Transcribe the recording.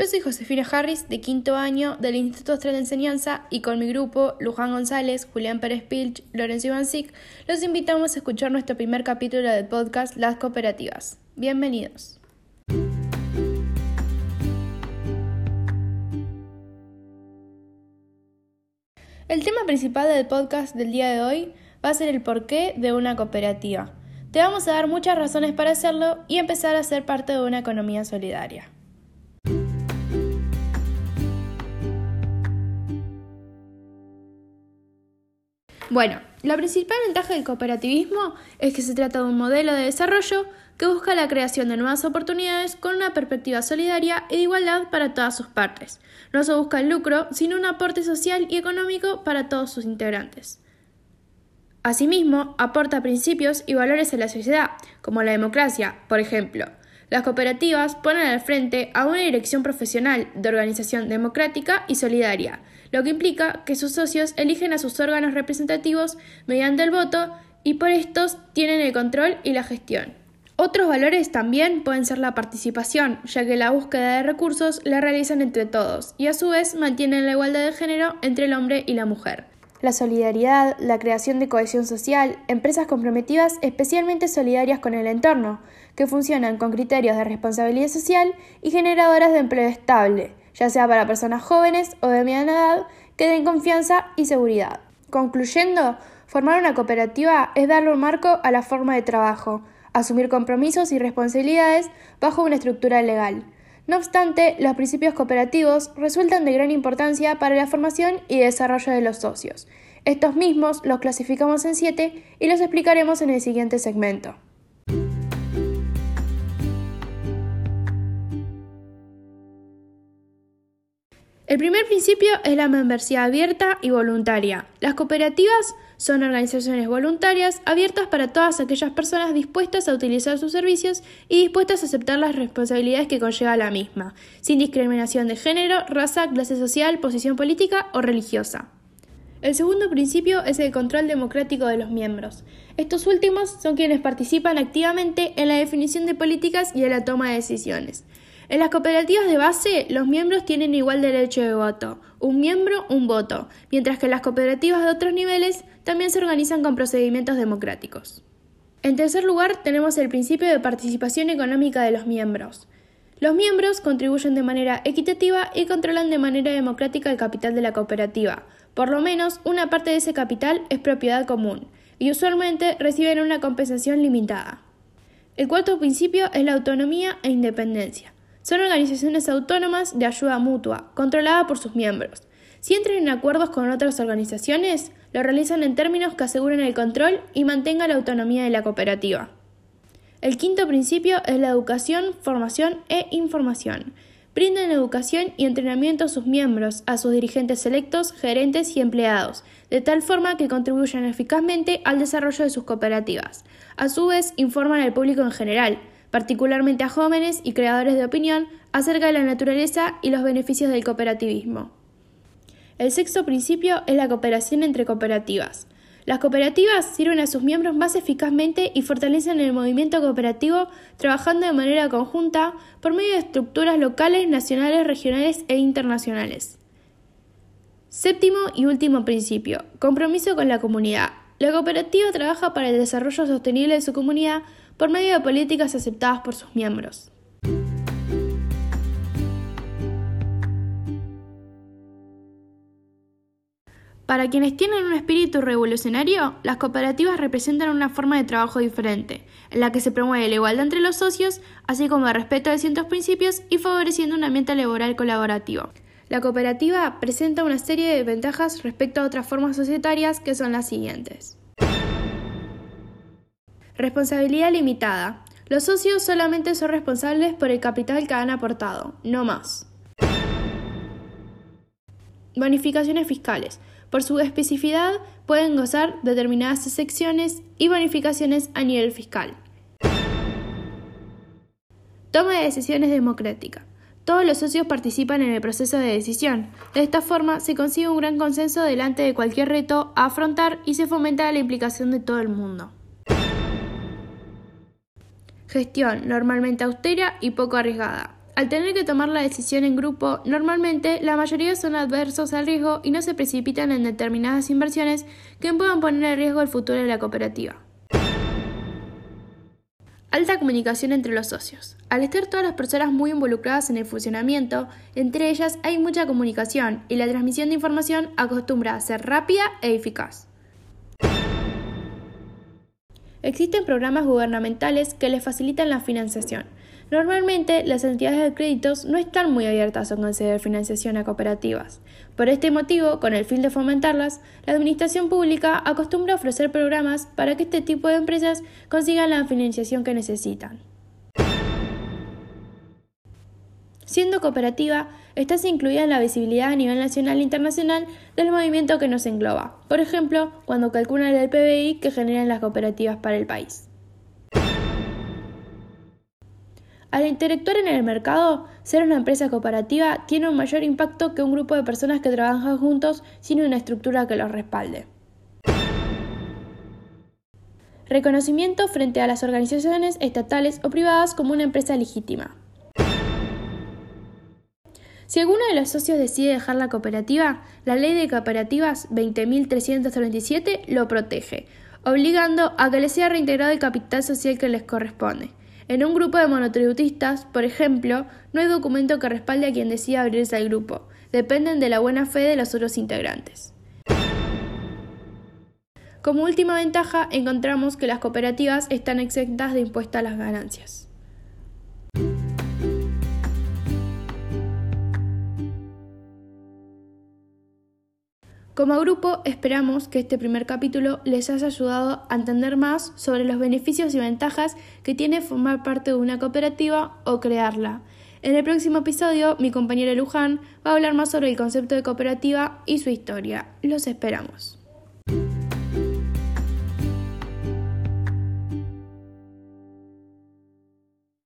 Yo soy Josefina Harris, de quinto año del Instituto Austral de Enseñanza, y con mi grupo, Luján González, Julián Pérez Pilch, Lorenzo Ivancic, los invitamos a escuchar nuestro primer capítulo del podcast Las Cooperativas. Bienvenidos. El tema principal del podcast del día de hoy va a ser el porqué de una cooperativa. Te vamos a dar muchas razones para hacerlo y empezar a ser parte de una economía solidaria. Bueno, la principal ventaja del cooperativismo es que se trata de un modelo de desarrollo que busca la creación de nuevas oportunidades con una perspectiva solidaria e de igualdad para todas sus partes. No se busca el lucro, sino un aporte social y económico para todos sus integrantes. Asimismo, aporta principios y valores a la sociedad, como la democracia, por ejemplo. Las cooperativas ponen al frente a una dirección profesional de organización democrática y solidaria, lo que implica que sus socios eligen a sus órganos representativos mediante el voto y por estos tienen el control y la gestión. Otros valores también pueden ser la participación, ya que la búsqueda de recursos la realizan entre todos y a su vez mantienen la igualdad de género entre el hombre y la mujer la solidaridad, la creación de cohesión social, empresas comprometidas especialmente solidarias con el entorno, que funcionan con criterios de responsabilidad social y generadoras de empleo estable, ya sea para personas jóvenes o de mediana edad, que den confianza y seguridad. Concluyendo, formar una cooperativa es darle un marco a la forma de trabajo, asumir compromisos y responsabilidades bajo una estructura legal. No obstante, los principios cooperativos resultan de gran importancia para la formación y desarrollo de los socios. Estos mismos los clasificamos en siete y los explicaremos en el siguiente segmento. El primer principio es la membresía abierta y voluntaria. Las cooperativas son organizaciones voluntarias abiertas para todas aquellas personas dispuestas a utilizar sus servicios y dispuestas a aceptar las responsabilidades que conlleva la misma, sin discriminación de género, raza, clase social, posición política o religiosa. El segundo principio es el control democrático de los miembros. Estos últimos son quienes participan activamente en la definición de políticas y en la toma de decisiones. En las cooperativas de base, los miembros tienen igual derecho de voto, un miembro, un voto, mientras que las cooperativas de otros niveles también se organizan con procedimientos democráticos. En tercer lugar, tenemos el principio de participación económica de los miembros. Los miembros contribuyen de manera equitativa y controlan de manera democrática el capital de la cooperativa. Por lo menos una parte de ese capital es propiedad común y usualmente reciben una compensación limitada. El cuarto principio es la autonomía e independencia. Son organizaciones autónomas de ayuda mutua, controladas por sus miembros. Si entran en acuerdos con otras organizaciones, lo realizan en términos que aseguren el control y mantengan la autonomía de la cooperativa. El quinto principio es la educación, formación e información. Brindan educación y entrenamiento a sus miembros, a sus dirigentes electos, gerentes y empleados, de tal forma que contribuyan eficazmente al desarrollo de sus cooperativas. A su vez, informan al público en general, particularmente a jóvenes y creadores de opinión, acerca de la naturaleza y los beneficios del cooperativismo. El sexto principio es la cooperación entre cooperativas. Las cooperativas sirven a sus miembros más eficazmente y fortalecen el movimiento cooperativo trabajando de manera conjunta por medio de estructuras locales, nacionales, regionales e internacionales. Séptimo y último principio, compromiso con la comunidad. La cooperativa trabaja para el desarrollo sostenible de su comunidad por medio de políticas aceptadas por sus miembros. Para quienes tienen un espíritu revolucionario, las cooperativas representan una forma de trabajo diferente, en la que se promueve la igualdad entre los socios, así como el respeto de ciertos principios y favoreciendo un ambiente laboral colaborativo. La cooperativa presenta una serie de ventajas respecto a otras formas societarias que son las siguientes. Responsabilidad limitada. Los socios solamente son responsables por el capital que han aportado, no más. Bonificaciones fiscales. Por su especificidad pueden gozar determinadas excepciones y bonificaciones a nivel fiscal. Toma de decisiones democrática. Todos los socios participan en el proceso de decisión. De esta forma se consigue un gran consenso delante de cualquier reto a afrontar y se fomenta la implicación de todo el mundo. Gestión normalmente austera y poco arriesgada. Al tener que tomar la decisión en grupo, normalmente la mayoría son adversos al riesgo y no se precipitan en determinadas inversiones que puedan poner en riesgo el futuro de la cooperativa. Alta comunicación entre los socios. Al estar todas las personas muy involucradas en el funcionamiento, entre ellas hay mucha comunicación y la transmisión de información acostumbra a ser rápida e eficaz. Existen programas gubernamentales que les facilitan la financiación. Normalmente, las entidades de créditos no están muy abiertas a conceder financiación a cooperativas. Por este motivo, con el fin de fomentarlas, la Administración Pública acostumbra a ofrecer programas para que este tipo de empresas consigan la financiación que necesitan. Siendo cooperativa, estás incluida en la visibilidad a nivel nacional e internacional del movimiento que nos engloba, por ejemplo, cuando calculan el PBI que generan las cooperativas para el país. Al interactuar en el mercado, ser una empresa cooperativa tiene un mayor impacto que un grupo de personas que trabajan juntos sin una estructura que los respalde. Reconocimiento frente a las organizaciones estatales o privadas como una empresa legítima. Si alguno de los socios decide dejar la cooperativa, la ley de cooperativas 20.337 lo protege, obligando a que le sea reintegrado el capital social que les corresponde. En un grupo de monotributistas, por ejemplo, no hay documento que respalde a quien decida abrirse al grupo, dependen de la buena fe de los otros integrantes. Como última ventaja, encontramos que las cooperativas están exentas de impuesto a las ganancias. Como grupo, esperamos que este primer capítulo les haya ayudado a entender más sobre los beneficios y ventajas que tiene formar parte de una cooperativa o crearla. En el próximo episodio, mi compañera Luján va a hablar más sobre el concepto de cooperativa y su historia. Los esperamos.